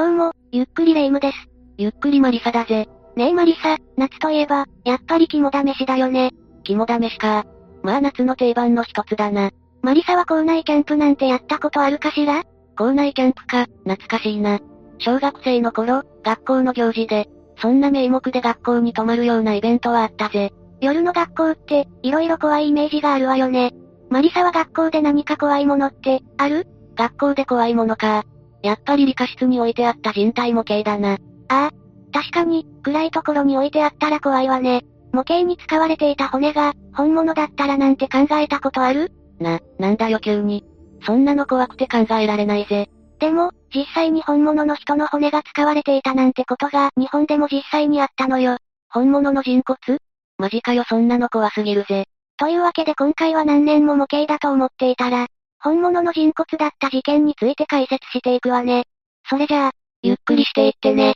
どうも、ゆっくりレ夢ムです。ゆっくりマリサだぜ。ねえマリサ、夏といえば、やっぱり肝試しだよね。肝試しか。まあ夏の定番の一つだな。マリサは校内キャンプなんてやったことあるかしら？校内キャンプか、懐かしいな。小学生の頃、学校の行事で、そんな名目で学校に泊まるようなイベントはあったぜ。夜の学校って、色々怖いイメージがあるわよね。マリサは学校で何か怖いものって、ある？学校で怖いものか。やっぱり理科室に置いてあった人体模型だな。ああ、確かに、暗いところに置いてあったら怖いわね。模型に使われていた骨が、本物だったらなんて考えたことある？な、なんだよ急に。そんなの怖くて考えられないぜ。でも、実際に本物の人の骨が使われていたなんてことが、日本でも実際にあったのよ。本物の人骨？マジかよそんなの怖すぎるぜ。というわけで今回は何年も模型だと思っていたら、本物の人骨だった事件について解説していくわね。それじゃあ、ゆっくりしていってね。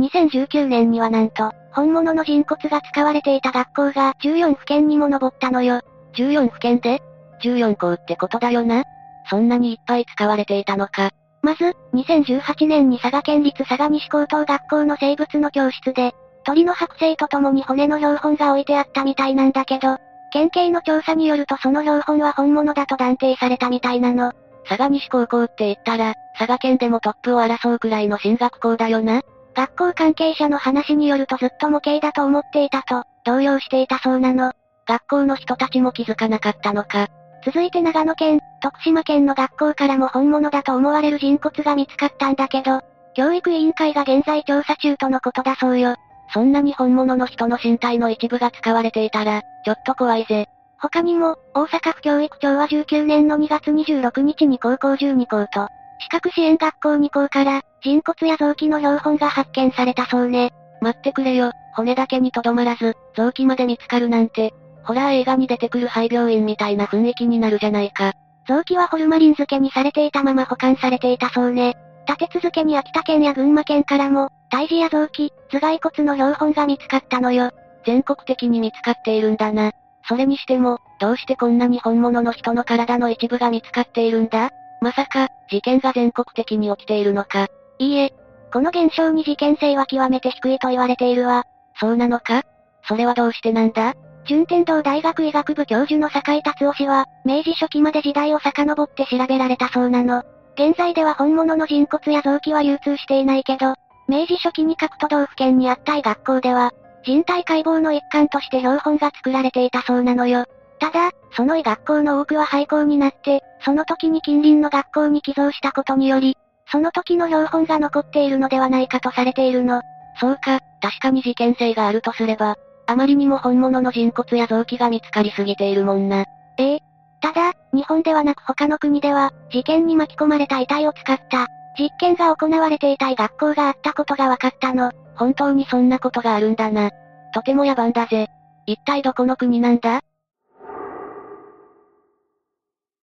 2019年にはなんと、本物の人骨が使われていた学校が14府県にも上ったのよ。14府県で ?14 校ってことだよな。そんなにいっぱい使われていたのか。まず、2018年に佐賀県立佐賀西高等学校の生物の教室で、鳥の剥製と共に骨の標本が置いてあったみたいなんだけど、県警の調査によるとその標本は本物だと断定されたみたいなの。佐賀西高校って言ったら、佐賀県でもトップを争うくらいの進学校だよな。学校関係者の話によるとずっと模型だと思っていたと、動揺していたそうなの。学校の人たちも気づかなかったのか。続いて長野県、徳島県の学校からも本物だと思われる人骨が見つかったんだけど、教育委員会が現在調査中とのことだそうよ。そんなに本物の人の身体の一部が使われていたら、ちょっと怖いぜ。他にも、大阪府教育庁は19年の2月26日に高校12校と、資格支援学校2校から、人骨や臓器の標本が発見されたそうね。待ってくれよ、骨だけにとどまらず、臓器まで見つかるなんて、ホラー映画に出てくる廃病院みたいな雰囲気になるじゃないか。臓器はホルマリン漬けにされていたまま保管されていたそうね。立て続けに秋田県や群馬県からも、胎児や臓器、頭蓋骨の標本が見つかったのよ。全国的に見つかっているんだな。それにしても、どうしてこんなに本物の人の体の一部が見つかっているんだ？まさか、事件が全国的に起きているのか。いいえ、この現象に事件性は極めて低いと言われているわ。そうなのか？それはどうしてなんだ？順天堂大学医学部教授の坂井達夫氏は、明治初期まで時代を遡って調べられたそうなの。現在では本物の人骨や臓器は流通していないけど、明治初期に各都道府県にあった医学校では、人体解剖の一環として標本が作られていたそうなのよ。ただ、その医学校の多くは廃校になって、その時に近隣の学校に寄贈したことにより、その時の標本が残っているのではないかとされているの。そうか、確かに事件性があるとすれば、あまりにも本物の人骨や臓器が見つかりすぎているもんな。ええ。ただ、日本ではなく他の国では、事件に巻き込まれた遺体を使った、実験が行われていたい学校があったことが分かったの。本当にそんなことがあるんだな。とても野蛮だぜ。一体どこの国なんだ？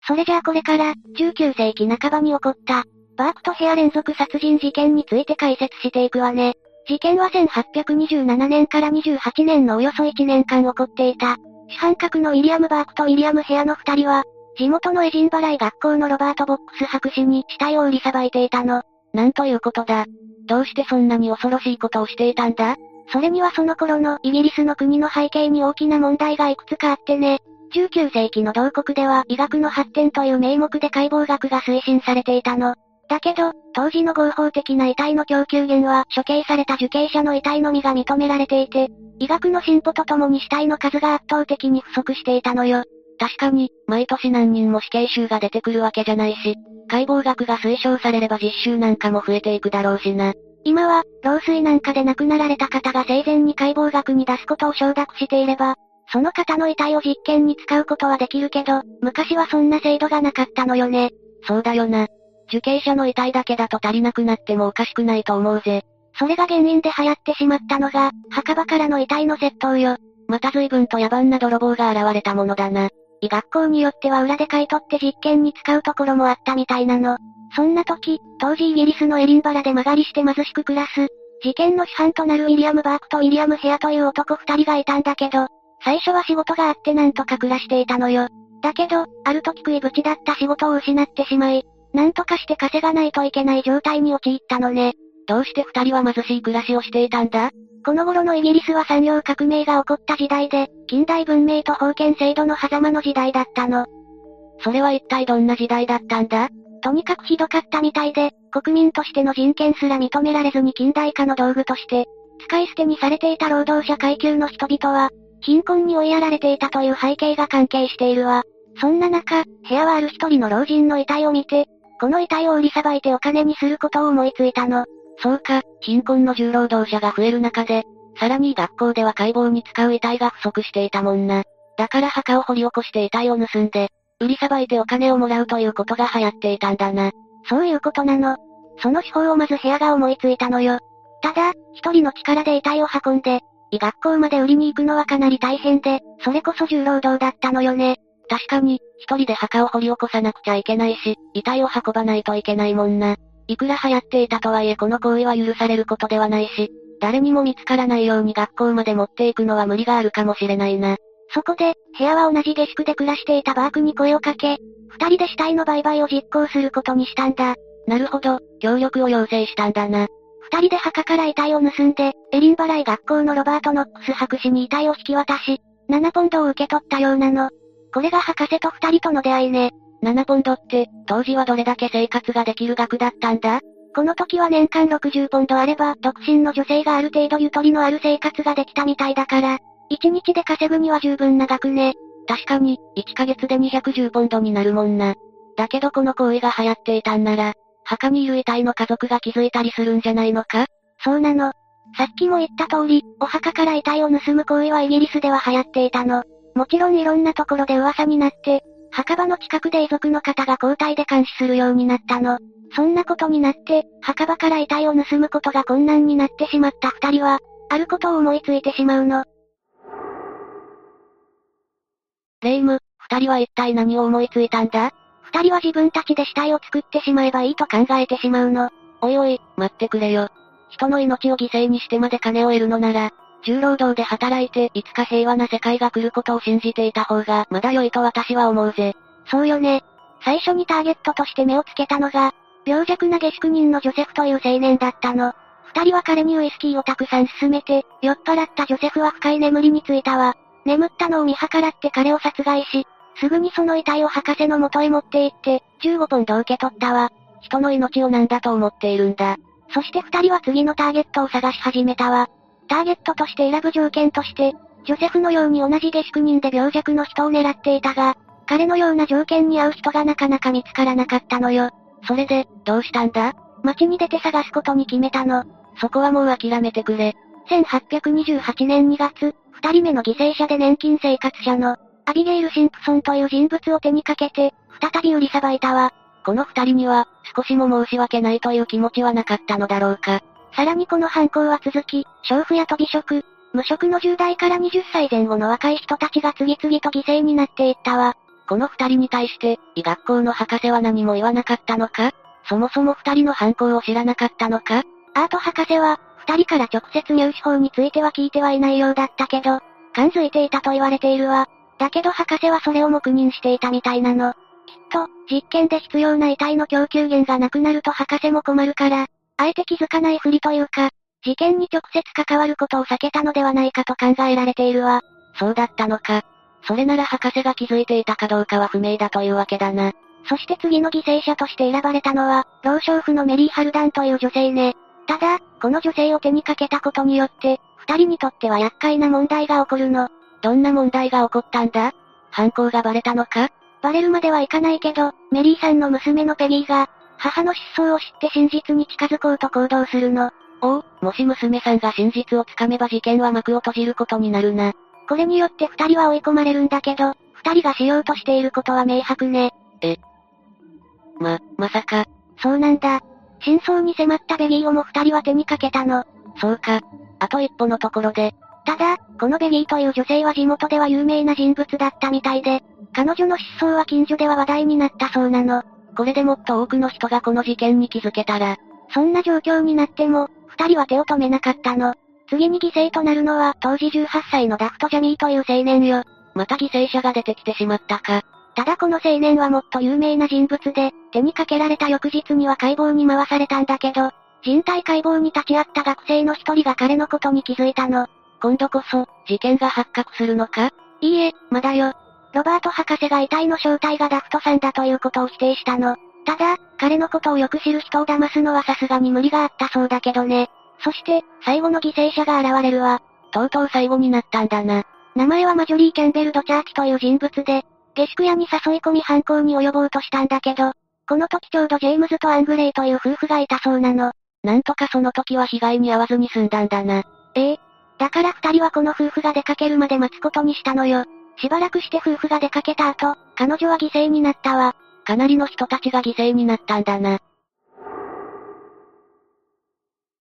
それじゃあこれから、19世紀半ばに起こった、バークとヘア連続殺人事件について解説していくわね。事件は1827年から28年のおよそ1年間起こっていた。主犯格のウィリアム・バークとウィリアム・ヘアの二人は、地元のエジンバライ学校のロバート・ボックス博士に死体を売りさばいていたの。なんということだ。どうしてそんなに恐ろしいことをしていたんだ？それにはその頃のイギリスの国の背景に大きな問題がいくつかあってね。19世紀の同国では医学の発展という名目で解剖学が推進されていたの。だけど、当時の合法的な遺体の供給源は処刑された受刑者の遺体のみが認められていて、医学の進歩とともに死体の数が圧倒的に不足していたのよ。確かに、毎年何人も死刑囚が出てくるわけじゃないし、解剖学が推奨されれば実習なんかも増えていくだろうしな。今は、老衰なんかで亡くなられた方が生前に解剖学に出すことを承諾していれば、その方の遺体を実験に使うことはできるけど、昔はそんな制度がなかったのよね。そうだよな。受刑者の遺体だけだと足りなくなってもおかしくないと思うぜ。それが原因で流行ってしまったのが、墓場からの遺体の窃盗よ。また随分と野蛮な泥棒が現れたものだな。医学校によっては裏で買い取って実験に使うところもあったみたいなの。そんな時、当時イギリスのエリンバラで間借りして貧しく暮らす、事件の主犯となるウィリアム・バークとウィリアム・ヘアという男二人がいたんだけど、最初は仕事があってなんとか暮らしていたのよ。だけど、ある時食いぶちだった仕事を失ってしまい、なんとかして稼がないといけない状態に陥ったのね。どうして二人は貧しい暮らしをしていたんだ？この頃のイギリスは産業革命が起こった時代で、近代文明と封建制度の狭間の時代だったの。それは一体どんな時代だったんだ？とにかくひどかったみたいで、国民としての人権すら認められずに近代化の道具として、使い捨てにされていた労働者階級の人々は、貧困に追いやられていたという背景が関係しているわ。そんな中、部屋はある一人の老人の遺体を見て、この遺体を売りさばいてお金にすることを思いついたの。そうか、貧困の重労働者が増える中で、さらに学校では解剖に使う遺体が不足していたもんな。だから墓を掘り起こして遺体を盗んで、売りさばいてお金をもらうということが流行っていたんだな。そういうことなの。その手法をまず部屋が思いついたのよ。ただ、一人の力で遺体を運んで、医学校まで売りに行くのはかなり大変で、それこそ重労働だったのよね。確かに、一人で墓を掘り起こさなくちゃいけないし、遺体を運ばないといけないもんな。いくら流行っていたとはいえこの行為は許されることではないし、誰にも見つからないように学校まで持っていくのは無理があるかもしれないな。そこで、部屋は同じ下宿で暮らしていたバークに声をかけ、二人で死体の売買を実行することにしたんだ。なるほど、協力を要請したんだな。二人で墓から遺体を盗んで、エディンバラ医学校のロバート・ノックス博士に遺体を引き渡し、7ポンドを受け取ったようなの。これが博士と二人との出会いね。7ポンドって、当時はどれだけ生活ができる額だったんだ？この時は年間60ポンドあれば、独身の女性がある程度ゆとりのある生活ができたみたいだから、1日で稼ぐには十分な額ね。確かに、1ヶ月で210ポンドになるもんな。だけどこの行為が流行っていたんなら、墓にいる遺体の家族が気づいたりするんじゃないのか？そうなの。さっきも言った通り、お墓から遺体を盗む行為はイギリスでは流行っていたの。もちろんいろんなところで噂になって、墓場の近くで遺族の方が交代で監視するようになったの。そんなことになって、墓場から遺体を盗むことが困難になってしまった二人は、あることを思いついてしまうの。レイム、二人は一体何を思いついたんだ？二人は自分たちで死体を作ってしまえばいいと考えてしまうの。おいおい、待ってくれよ。人の命を犠牲にしてまで金を得るのなら、重労働で働いていつか平和な世界が来ることを信じていた方がまだ良いと私は思うぜ。そうよね。最初にターゲットとして目をつけたのが、病弱な下宿人のジョセフという青年だったの。二人は彼にウイスキーをたくさん勧めて、酔っ払ったジョセフは深い眠りについたわ。眠ったのを見計らって彼を殺害し、すぐにその遺体を博士の元へ持って行って、15ポンド受け取ったわ。人の命を何だと思っているんだ。そして二人は次のターゲットを探し始めたわ。ターゲットとして選ぶ条件として、ジョセフのように同じ下宿人で病弱の人を狙っていたが、彼のような条件に合う人がなかなか見つからなかったのよ。それで、どうしたんだ？街に出て探すことに決めたの。そこはもう諦めてくれ。1828年2月、二人目の犠牲者で年金生活者の、アビゲイル・シンプソンという人物を手にかけて、再び売りさばいたわ。この二人には、少しも申し訳ないという気持ちはなかったのだろうか。さらにこの犯行は続き、娼婦や飛び職、無職の10代から20歳前後の若い人たちが次々と犠牲になっていったわ。この二人に対して、医学校の博士は何も言わなかったのか？そもそも二人の犯行を知らなかったのか？アート博士は、二人から直接入手法については聞いてはいないようだったけど、感づいていたと言われているわ。だけど博士はそれを黙認していたみたいなの。きっと、実験で必要な遺体の供給源がなくなると博士も困るから、あえて気づかないふりというか、事件に直接関わることを避けたのではないかと考えられているわ。そうだったのか。それなら博士が気づいていたかどうかは不明だというわけだな。そして次の犠牲者として選ばれたのは、老少婦のメリー・ハルダンという女性ね。ただ、この女性を手にかけたことによって、二人にとっては厄介な問題が起こるの。どんな問題が起こったんだ？犯行がバレたのか？バレるまではいかないけど、メリーさんの娘のペギーが、母の失踪を知って真実に近づこうと行動するの。おお、もし娘さんが真実をつかめば事件は幕を閉じることになるな。これによって二人は追い込まれるんだけど、二人がしようとしていることは明白ね。え。ま、まさか。そうなんだ。真相に迫ったベギーをも二人は手にかけたの。そうか。あと一歩のところで。ただ、このベギーという女性は地元では有名な人物だったみたいで、彼女の失踪は近所では話題になったそうなの。これでもっと多くの人がこの事件に気づけたら。そんな状況になっても、二人は手を止めなかったの。次に犠牲となるのは当時18歳のダフト・ジャミーという青年よ。また犠牲者が出てきてしまったか。ただこの青年はもっと有名な人物で、手にかけられた翌日には解剖に回されたんだけど、人体解剖に立ち会った学生の一人が彼のことに気づいたの。今度こそ、事件が発覚するのか？いいえ、まだよ。ロバート博士が遺体の正体がダフトさんだということを否定したの。ただ、彼のことをよく知る人を騙すのはさすがに無理があったそうだけどね。そして、最後の犠牲者が現れるわ。とうとう最後になったんだな。名前はマジョリー・キャンベル・ドチャーキという人物で、下宿屋に誘い込み犯行に及ぼうとしたんだけど、この時ちょうどジェームズとアングレイという夫婦がいたそうなの。なんとかその時は被害に遭わずに済んだんだな。ええ。だから二人はこの夫婦が出かけるまで待つことにしたのよ。しばらくして夫婦が出かけた後、彼女は犠牲になったわ。かなりの人たちが犠牲になったんだな。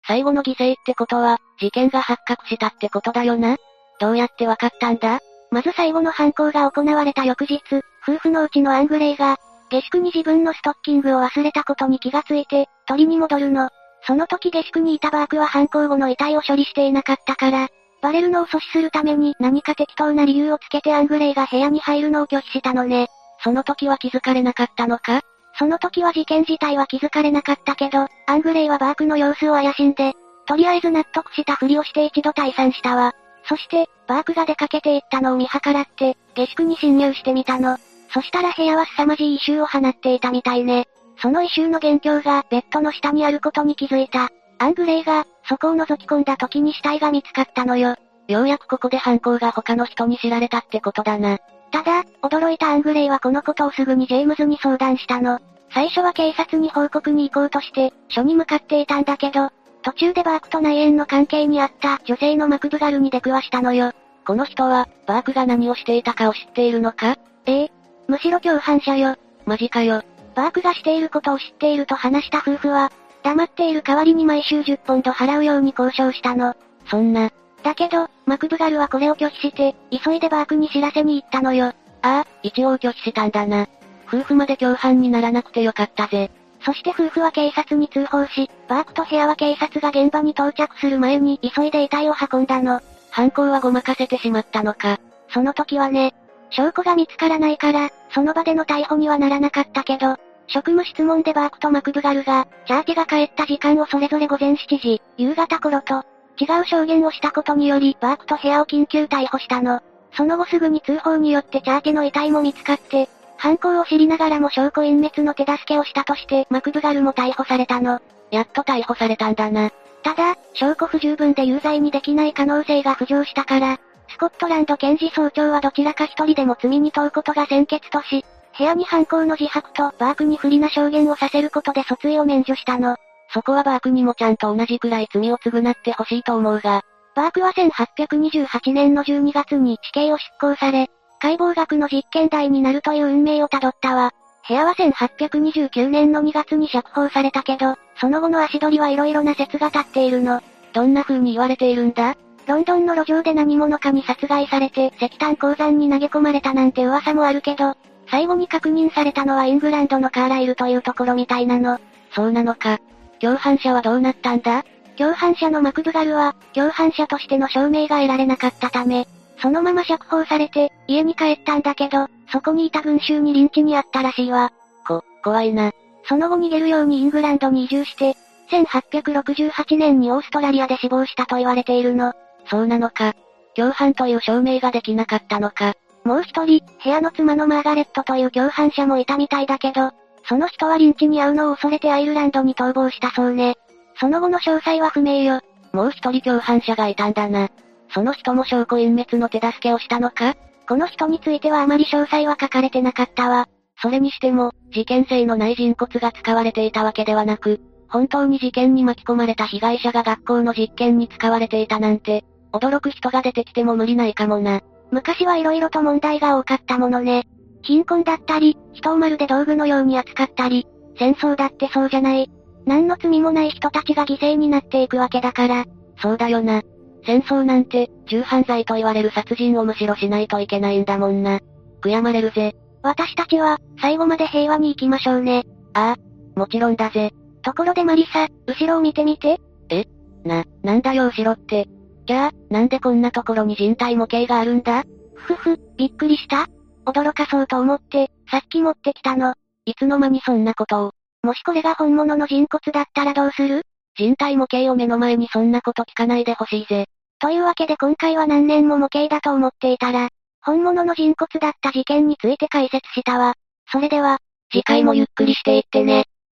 最後の犠牲ってことは、事件が発覚したってことだよなどうやってわかったんだ？まず最後の犯行が行われた翌日、夫婦のうちのアングレイが、下宿に自分のストッキングを忘れたことに気がついて、取りに戻るの。その時下宿にいたバークは犯行後の遺体を処理していなかったから、バレるのを阻止するために何か適当な理由をつけてアングレイが部屋に入るのを拒否したのね。その時は気づかれなかったのか？その時は事件自体は気づかれなかったけど、アングレイはバークの様子を怪しんで、とりあえず納得したふりをして一度退散したわ。そして、バークが出かけていったのを見計らって、下宿に侵入してみたの。そしたら部屋は凄まじい異臭を放っていたみたいね。その異臭の元凶がベッドの下にあることに気づいた。アングレイが、そこを覗き込んだ時に死体が見つかったのよ。ようやくここで犯行が他の人に知られたってことだな。ただ、驚いたアングレイはこのことをすぐにジェームズに相談したの。最初は警察に報告に行こうとして、署に向かっていたんだけど、途中でバークと内縁の関係にあった女性のマクブガルに出くわしたのよ。この人は、バークが何をしていたかを知っているのか？ええ。むしろ共犯者よ。マジかよ。バークがしていることを知っていると話した夫婦は、黙っている代わりに毎週10ポンド払うように交渉したの。そんな。だけど、マクブガルはこれを拒否して、急いでバークに知らせに行ったのよ。ああ、一応拒否したんだな。夫婦まで共犯にならなくてよかったぜ。そして夫婦は警察に通報し、バークと部屋は警察が現場に到着する前に急いで遺体を運んだの。犯行はごまかせてしまったのか。その時はね、証拠が見つからないから、その場での逮捕にはならなかったけど、職務質問でバークとマクブガルが、チャーティが帰った時間をそれぞれ午前7時、夕方頃と、違う証言をしたことにより、バークと部屋を緊急逮捕したの。その後すぐに通報によってチャーティの遺体も見つかって、犯行を知りながらも証拠隠滅の手助けをしたとして、マクブガルも逮捕されたの。やっと逮捕されたんだな。ただ、証拠不十分で有罪にできない可能性が浮上したから、スコットランド検事総長はどちらか一人でも罪に問うことが先決とし、部屋に犯行の自白とバークに不利な証言をさせることで訴追を免除したの。そこはバークにもちゃんと同じくらい罪を償ってほしいと思うが。バークは1828年の12月に死刑を執行され、解剖学の実験台になるという運命をたどったわ。部屋は1829年の2月に釈放されたけど、その後の足取りはいろいろな説が立っているの。どんな風に言われているんだ？ロンドンの路上で何者かに殺害されて石炭鉱山に投げ込まれたなんて噂もあるけど、最後に確認されたのはイングランドのカーライルというところみたいなの。そうなのか。共犯者はどうなったんだ？共犯者のマクブガルは、共犯者としての証明が得られなかったため、そのまま釈放されて、家に帰ったんだけど、そこにいた群衆にリンチにあったらしいわ。こ、怖いな。その後逃げるようにイングランドに移住して、1868年にオーストラリアで死亡したと言われているの。そうなのか。共犯という証明ができなかったのか。もう一人、部屋の妻のマーガレットという共犯者もいたみたいだけど、その人はリンチに遭うのを恐れてアイルランドに逃亡したそうね。その後の詳細は不明よ。もう一人共犯者がいたんだな。その人も証拠隠滅の手助けをしたのか？この人についてはあまり詳細は書かれてなかったわ。それにしても、事件性のない人骨が使われていたわけではなく、本当に事件に巻き込まれた被害者が学校の実験に使われていたなんて、驚く人が出てきても無理ないかもな。昔は色々と問題が多かったものね。貧困だったり、人をまるで道具のように扱ったり、戦争だってそうじゃない。何の罪もない人たちが犠牲になっていくわけだから。そうだよな。戦争なんて、重犯罪と言われる殺人をむしろしないといけないんだもんな。悔やまれるぜ。私たちは、最後まで平和に行きましょうね。ああ、もちろんだぜ。ところでマリサ、後ろを見てみて。え？な、なんだよ後ろって。じゃあ、なんでこんなところに人体模型があるんだ？ふふふ、びっくりした驚かそうと思って、さっき持ってきたの。いつの間にそんなことを。もしこれが本物の人骨だったらどうする？人体模型を目の前にそんなこと聞かないでほしいぜ。というわけで今回は何年も模型だと思っていたら、本物の人骨だった事件について解説したわ。それでは、次回もゆっくりしていってね。